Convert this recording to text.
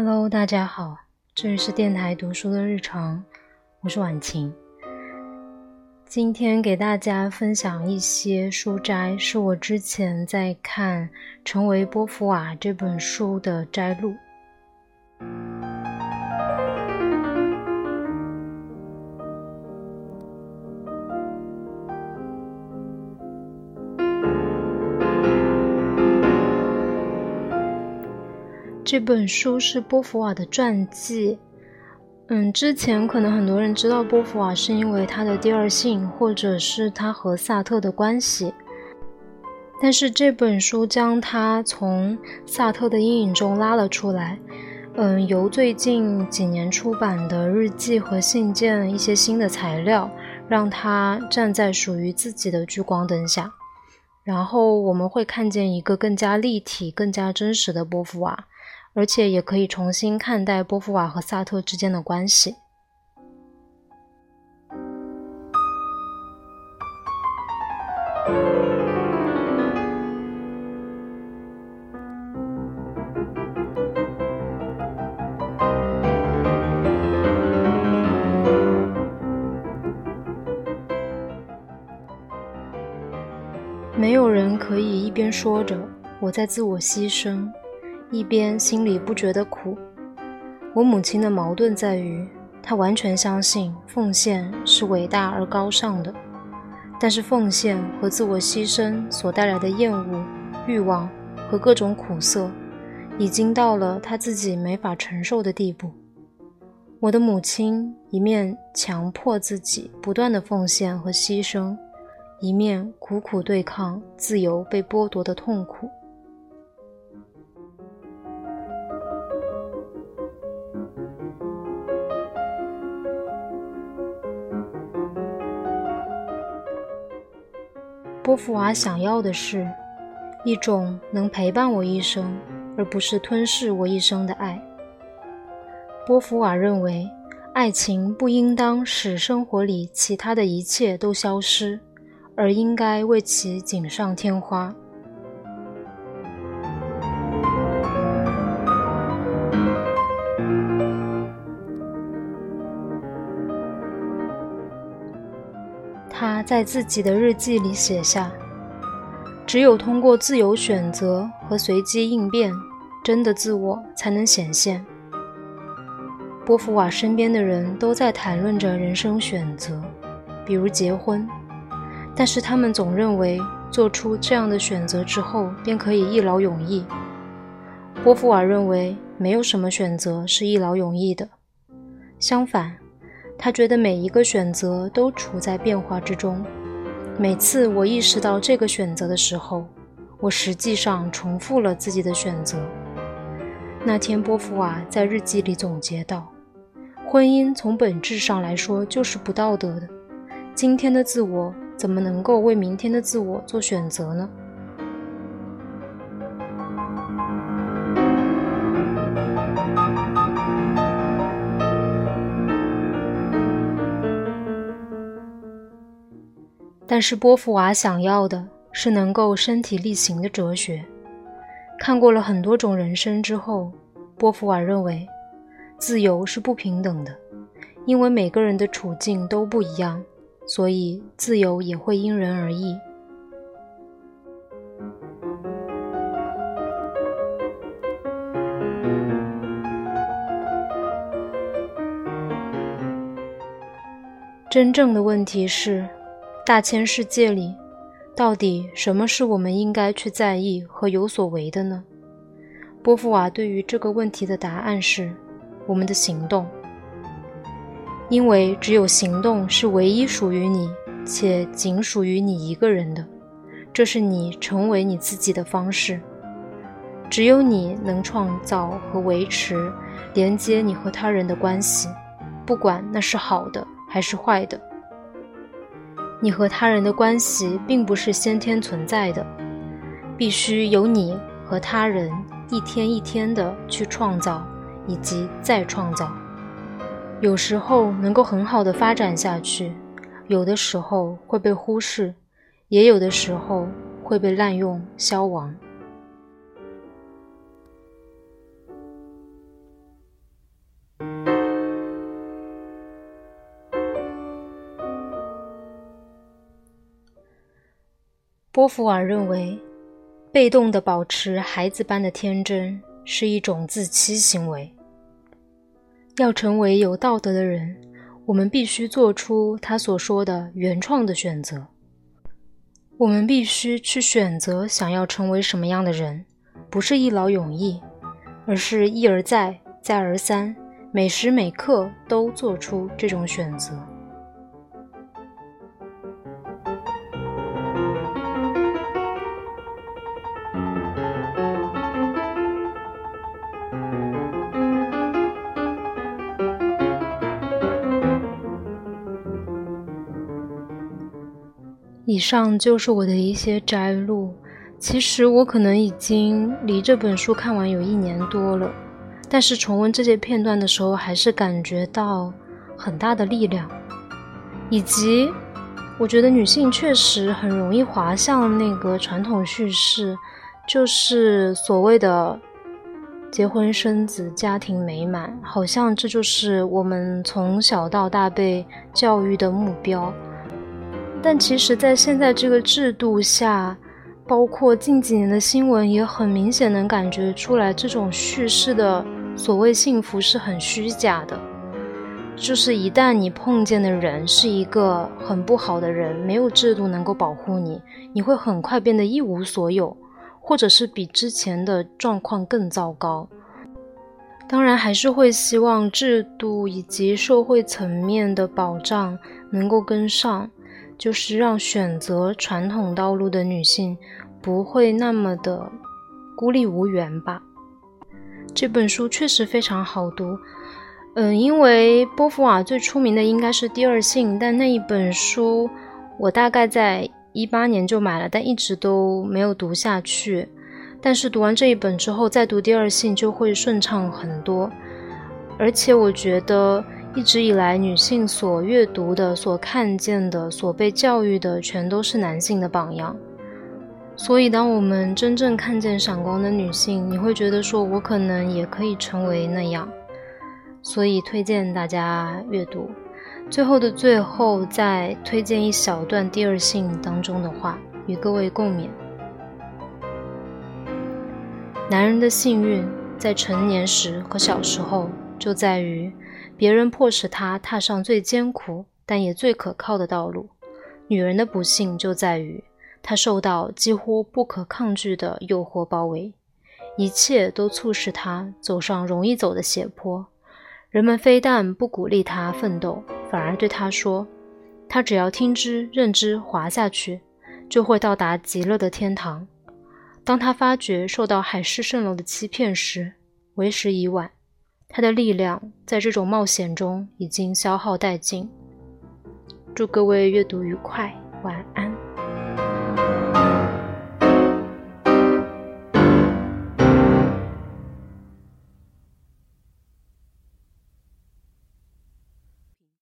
Hello，大家好，这里是电台读书的日常，我是婉晴。今天给大家分享一些书摘，是我之前在看《成为波伏娃》这本书的摘录。这本书是波伏娃的传记。嗯，之前可能很多人知道波伏娃是因为她的第二性，或者是她和萨特的关系。但是这本书将她从萨特的阴影中拉了出来。嗯，由最近几年出版的日记和信件一些新的材料，让她站在属于自己的聚光灯下。然后我们会看见一个更加立体、更加真实的波伏娃。而且也可以重新看待波伏娃和萨特之间的关系。没有人可以一边说着我在自我牺牲。一边心里不觉得苦。我母亲的矛盾在于，她完全相信奉献是伟大而高尚的，但是奉献和自我牺牲所带来的厌恶、欲望和各种苦涩，已经到了她自己没法承受的地步。我的母亲一面强迫自己不断的奉献和牺牲，一面苦苦对抗自由被剥夺的痛苦。波伏娃想要的是，一种能陪伴我一生，而不是吞噬我一生的爱。波伏娃认为，爱情不应当使生活里其他的一切都消失，而应该为其锦上添花。在自己的日记里写下：“只有通过自由选择和随机应变，真的自我才能显现。”波伏娃身边的人都在谈论着人生选择，比如结婚，但是他们总认为做出这样的选择之后便可以一劳永逸。波伏娃认为没有什么选择是一劳永逸的，相反。他觉得每一个选择都处在变化之中。每次我意识到这个选择的时候，我实际上重复了自己的选择。那天，波伏娃在日记里总结道：“婚姻从本质上来说就是不道德的。今天的自我怎么能够为明天的自我做选择呢？”但是波伏娃想要的是能够身体力行的哲学。看过了很多种人生之后，波伏娃认为，自由是不平等的，因为每个人的处境都不一样，所以自由也会因人而异。真正的问题是。大千世界里，到底什么是我们应该去在意和有所为的呢？波伏娃对于这个问题的答案是：我们的行动。因为只有行动是唯一属于你且仅属于你一个人的，这是你成为你自己的方式。只有你能创造和维持连接你和他人的关系，不管那是好的还是坏的。你和他人的关系并不是先天存在的，必须由你和他人一天一天的去创造以及再创造。有时候能够很好的发展下去，有的时候会被忽视，也有的时候会被滥用消亡。波伏尔认为，被动的保持孩子般的天真是一种自欺行为。要成为有道德的人，我们必须做出他所说的原创的选择。我们必须去选择想要成为什么样的人，不是一劳永逸，而是一而再，再而三，每时每刻都做出这种选择。以上就是我的一些摘录。其实我可能已经离这本书看完有一年多了，但是重温这些片段的时候，还是感觉到很大的力量，以及我觉得女性确实很容易滑向那个传统叙事，就是所谓的结婚生子、家庭美满，好像这就是我们从小到大被教育的目标。但其实，在现在这个制度下，包括近几年的新闻，也很明显能感觉出来，这种叙事的所谓幸福是很虚假的。就是一旦你碰见的人是一个很不好的人，没有制度能够保护你，你会很快变得一无所有，或者是比之前的状况更糟糕。当然，还是会希望制度以及社会层面的保障能够跟上。就是让选择传统道路的女性不会那么的孤立无援吧。这本书确实非常好读，嗯，因为波伏娃最出名的应该是《第二性》，但那一本书我大概在一八年就买了，但一直都没有读下去。但是读完这一本之后，再读《第二性》就会顺畅很多，而且我觉得。一直以来，女性所阅读的、所看见的、所被教育的，全都是男性的榜样。所以，当我们真正看见闪光的女性，你会觉得说，我可能也可以成为那样。所以，推荐大家阅读。最后的最后，再推荐一小段《第二性》当中的话，与各位共勉：男人的幸运，在成年时和小时候，就在于。别人迫使他踏上最艰苦但也最可靠的道路，女人的不幸就在于她受到几乎不可抗拒的诱惑包围，一切都促使她走上容易走的斜坡。人们非但不鼓励她奋斗，反而对她说：“她只要听之任之滑下去，就会到达极乐的天堂。”当她发觉受到海市蜃楼的欺骗时，为时已晚。他的力量在这种冒险中已经消耗殆尽。祝各位阅读愉快，晚安。